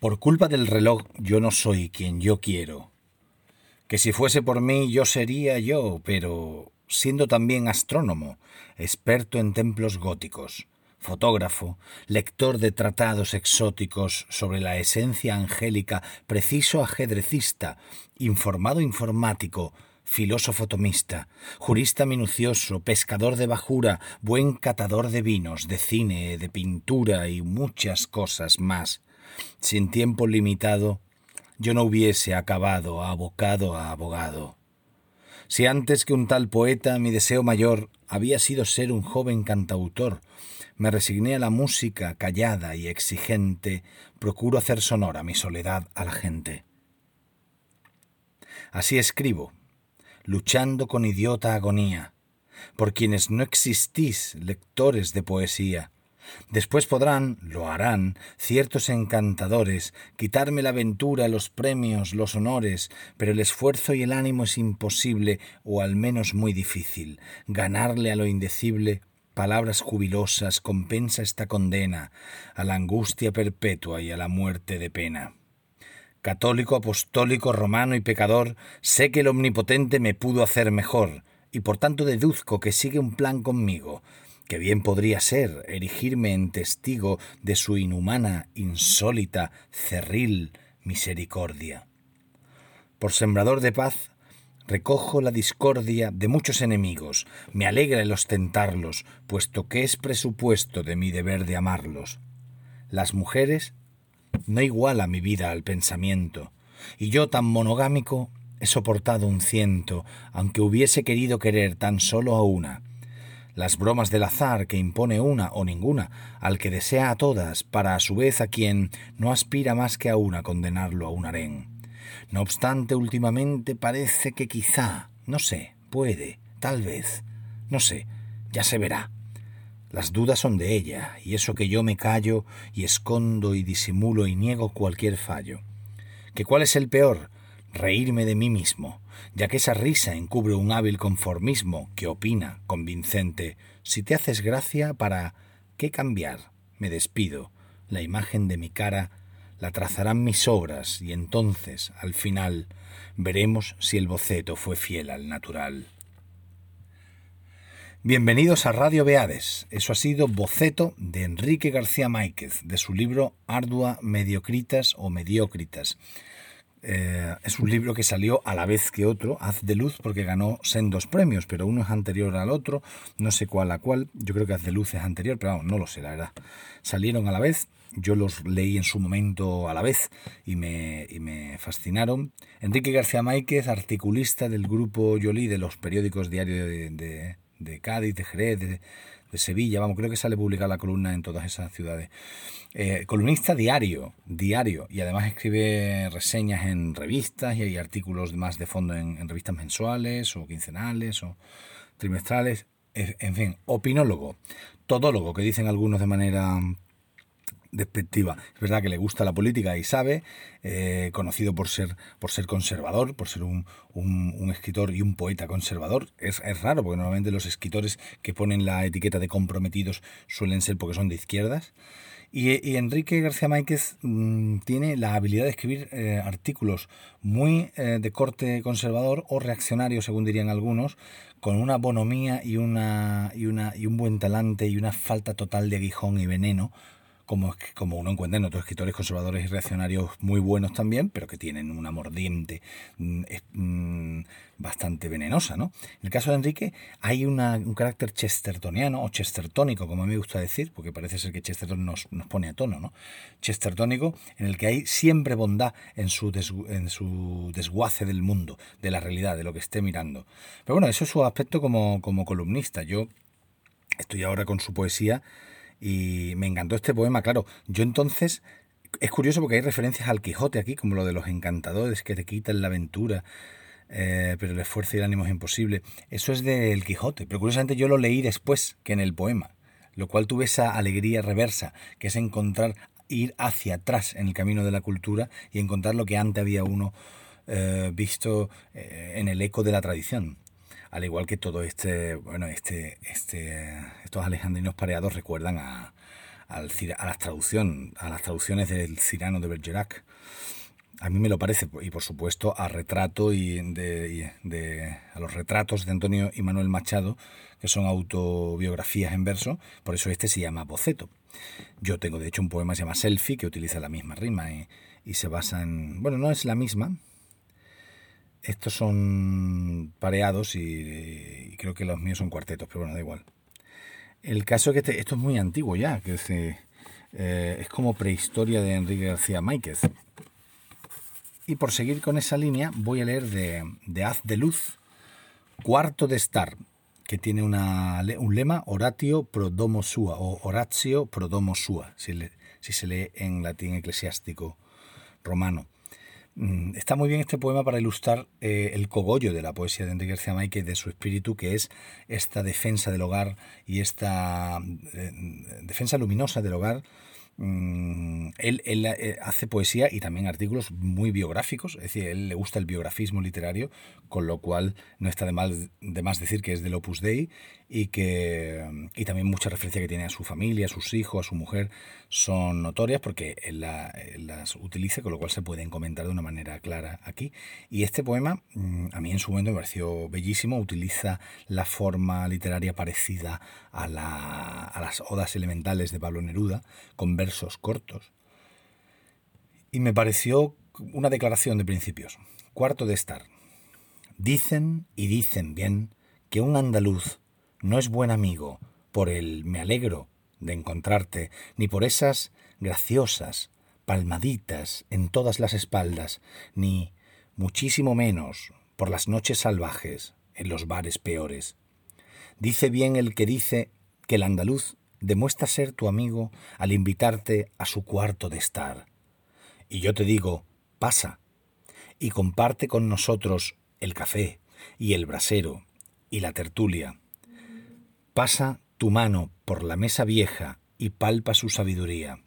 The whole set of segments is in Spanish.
Por culpa del reloj yo no soy quien yo quiero. Que si fuese por mí yo sería yo, pero siendo también astrónomo, experto en templos góticos, fotógrafo, lector de tratados exóticos sobre la esencia angélica, preciso ajedrecista, informado informático, filósofo tomista, jurista minucioso, pescador de bajura, buen catador de vinos, de cine, de pintura y muchas cosas más sin tiempo limitado, yo no hubiese acabado abocado a abogado. Si antes que un tal poeta mi deseo mayor había sido ser un joven cantautor, me resigné a la música callada y exigente, procuro hacer sonora mi soledad a la gente. Así escribo, luchando con idiota agonía, por quienes no existís lectores de poesía, Después podrán, lo harán, ciertos encantadores, quitarme la aventura, los premios, los honores, pero el esfuerzo y el ánimo es imposible, o al menos muy difícil. Ganarle a lo indecible palabras jubilosas compensa esta condena a la angustia perpetua y a la muerte de pena. Católico, apostólico, romano y pecador, sé que el Omnipotente me pudo hacer mejor, y por tanto deduzco que sigue un plan conmigo, que bien podría ser erigirme en testigo de su inhumana, insólita, cerril misericordia. Por sembrador de paz, recojo la discordia de muchos enemigos, me alegra el ostentarlos, puesto que es presupuesto de mi deber de amarlos. Las mujeres no iguala mi vida al pensamiento, y yo tan monogámico he soportado un ciento, aunque hubiese querido querer tan solo a una, las bromas del azar que impone una o ninguna al que desea a todas, para a su vez a quien no aspira más que a una condenarlo a un harén. No obstante, últimamente parece que quizá, no sé, puede, tal vez, no sé, ya se verá. Las dudas son de ella, y eso que yo me callo y escondo y disimulo y niego cualquier fallo. ¿Que cuál es el peor? reírme de mí mismo, ya que esa risa encubre un hábil conformismo que opina, convincente, si te haces gracia, ¿para qué cambiar? Me despido, la imagen de mi cara la trazarán mis obras y entonces, al final, veremos si el boceto fue fiel al natural. Bienvenidos a Radio Beades. Eso ha sido boceto de Enrique García Máquez, de su libro Ardua Mediocritas o Mediócritas. Eh, es un libro que salió a la vez que otro, Haz de Luz, porque ganó sendos premios, pero uno es anterior al otro, no sé cuál a cuál, yo creo que Haz de Luz es anterior, pero no lo sé, la verdad. Salieron a la vez, yo los leí en su momento a la vez y me, y me fascinaron. Enrique García Máquez, articulista del grupo Yolí de los periódicos diarios de, de, de Cádiz, de Jerez, de, de Sevilla, vamos, creo que sale publicada la columna en todas esas ciudades. Eh, columnista diario, diario, y además escribe reseñas en revistas y hay artículos más de fondo en, revistas mensuales o quincenales o trimestrales, en fin, opinólogo, todólogo, que dicen algunos de manera despectiva. Es verdad que le gusta la política y sabe, eh, conocido por ser, por ser conservador, por ser un, un, escritor y un poeta conservador. Es, es, raro, porque normalmente los escritores que ponen la etiqueta de comprometidos suelen ser porque son de izquierdas. Y, y Enrique García Máquez mmm, tiene la habilidad de escribir eh, artículos muy eh, de corte conservador o reaccionario, según dirían algunos, con una bonomía y, una, y, una, y un buen talante y una falta total de aguijón y veneno como, como uno encuentra en otros escritores conservadores y reaccionarios muy buenos también, pero que tienen una mordiente mm, mm, bastante venenosa. ¿no? En el caso de Enrique hay una, un carácter chestertoniano o chestertónico, como a mí me gusta decir, porque parece ser que Chesterton nos, nos pone a tono, ¿no? chestertónico, en el que hay siempre bondad en su, en su desguace del mundo, de la realidad, de lo que esté mirando. Pero bueno, eso es su aspecto como, como columnista. Yo estoy ahora con su poesía y me encantó este poema, claro. Yo entonces, es curioso porque hay referencias al Quijote aquí, como lo de los encantadores que te quitan la aventura. Eh, pero el esfuerzo y el ánimo es imposible. Eso es del Quijote, pero curiosamente yo lo leí después que en el poema, lo cual tuve esa alegría reversa, que es encontrar, ir hacia atrás en el camino de la cultura y encontrar lo que antes había uno eh, visto eh, en el eco de la tradición al igual que todo este, bueno, este, este, estos alejandrinos pareados recuerdan a, a, las traducción, a las traducciones del Cirano de Bergerac. A mí me lo parece, y por supuesto a retrato y de, a los retratos de Antonio y Manuel Machado, que son autobiografías en verso, por eso este se llama Boceto. Yo tengo de hecho un poema que se llama Selfie, que utiliza la misma rima y, se basa en. Bueno, no es la misma. Estos son pareados y, creo que los míos son cuartetos, pero bueno, da igual. El caso es que este, esto es muy antiguo ya, que es, eh, es como prehistoria de Enrique García Máquez. Y por seguir con esa línea, voy a leer de, de Haz de Luz, Cuarto de Estar, que tiene una, un lema Oratio pro domo sua o Horatio pro domo sua, si, si se lee en latín eclesiástico romano. Mm, está muy bien este poema para ilustrar eh, el cogollo de la poesía de Enrique García Márquez, de su espíritu, que es esta defensa del hogar y esta eh, defensa luminosa del hogar Mm, él, eh, hace poesía y también artículos muy biográficos, es decir, él le gusta el biografismo literario, con lo cual no está de, mal, de más decir que es del Opus Dei y que y también mucha referencia que tiene a su familia, a sus hijos, a su mujer, son notorias porque él, las utiliza, con lo cual se pueden comentar de una manera clara aquí. Y este poema, mm, a mí en su momento me pareció bellísimo, utiliza la forma literaria parecida a, a las odas elementales de Pablo Neruda, con versos cortos. Y me pareció una declaración de principios. Cuarto de estar. Dicen y dicen bien que un andaluz no es buen amigo por el me alegro de encontrarte, ni por esas graciosas palmaditas en todas las espaldas, ni muchísimo menos por las noches salvajes en los bares peores. Dice bien el que dice que el andaluz demuestra ser tu amigo al invitarte a su cuarto de estar. Y yo te digo, pasa, y comparte con nosotros el café y el brasero y la tertulia. Pasa tu mano por la mesa vieja y palpa su sabiduría.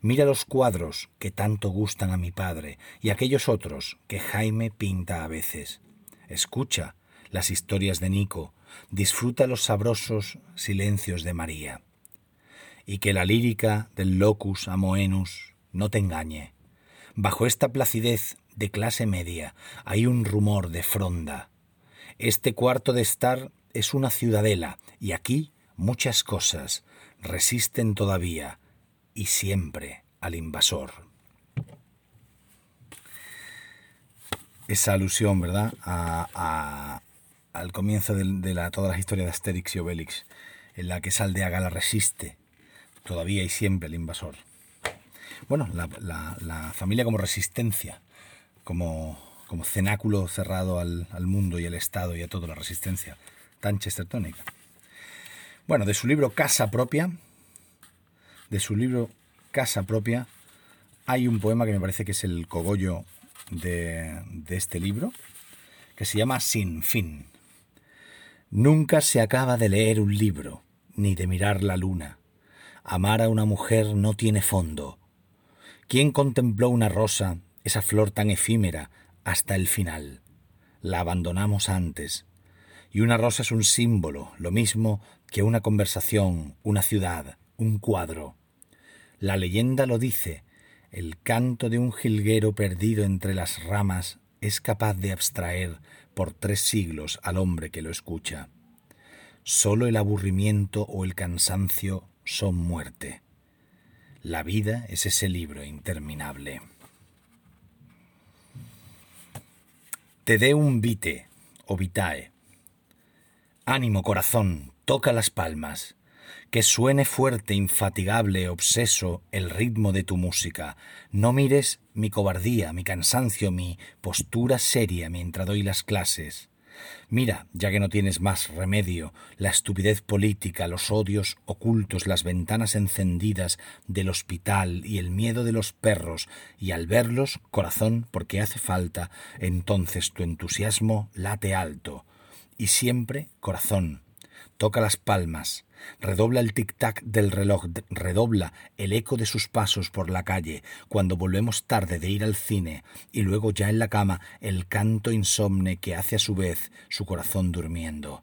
Mira los cuadros que tanto gustan a mi padre y aquellos otros que Jaime pinta a veces. Escucha las historias de Nico, disfruta los sabrosos silencios de María. Y que la lírica del locus amoenus no te engañe. Bajo esta placidez de clase media hay un rumor de fronda. Este cuarto de estar es una ciudadela y aquí muchas cosas resisten todavía y siempre al invasor. Esa alusión, ¿verdad?, al comienzo de, la, todas las historias de Asterix y Obelix, en la que esa aldea gala resiste todavía y siempre al invasor. Bueno, la, familia como resistencia, como, como cenáculo cerrado al, al mundo y al Estado y a toda la resistencia tan chestertónica. Bueno, de su libro Casa Propia, de su libro Casa Propia, hay un poema que me parece que es el cogollo de, de este libro, que se llama Sin fin. Nunca se acaba de leer un libro, ni de mirar la luna. Amar a una mujer no tiene fondo. ¿Quién contempló una rosa, esa flor tan efímera, hasta el final? La abandonamos antes, y una rosa es un símbolo, lo mismo que una conversación, una ciudad, un cuadro. La leyenda lo dice, el canto de un jilguero perdido entre las ramas es capaz de abstraer por tres siglos al hombre que lo escucha. Solo el aburrimiento o el cansancio son muerte. La vida es ese libro interminable. Te dé un vite o vitae Ánimo, corazón, toca las palmas. Que suene fuerte, infatigable, obseso el ritmo de tu música. No mires mi cobardía, mi cansancio, mi postura seria mientras doy las clases. Mira, ya que no tienes más remedio, la estupidez política, los odios ocultos, las ventanas encendidas del hospital y el miedo de los perros, y al verlos, corazón, porque hace falta, entonces tu entusiasmo late alto y siempre corazón. Toca las palmas, redobla el tic-tac del reloj, redobla el eco de sus pasos por la calle, cuando volvemos tarde de ir al cine, y luego ya en la cama el canto insomne que hace a su vez su corazón durmiendo.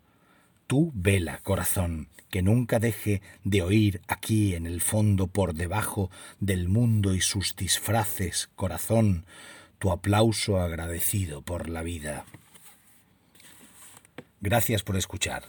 Tú vela, corazón, que nunca deje de oír aquí en el fondo por debajo del mundo y sus disfraces, corazón, tu aplauso agradecido por la vida. Gracias por escuchar.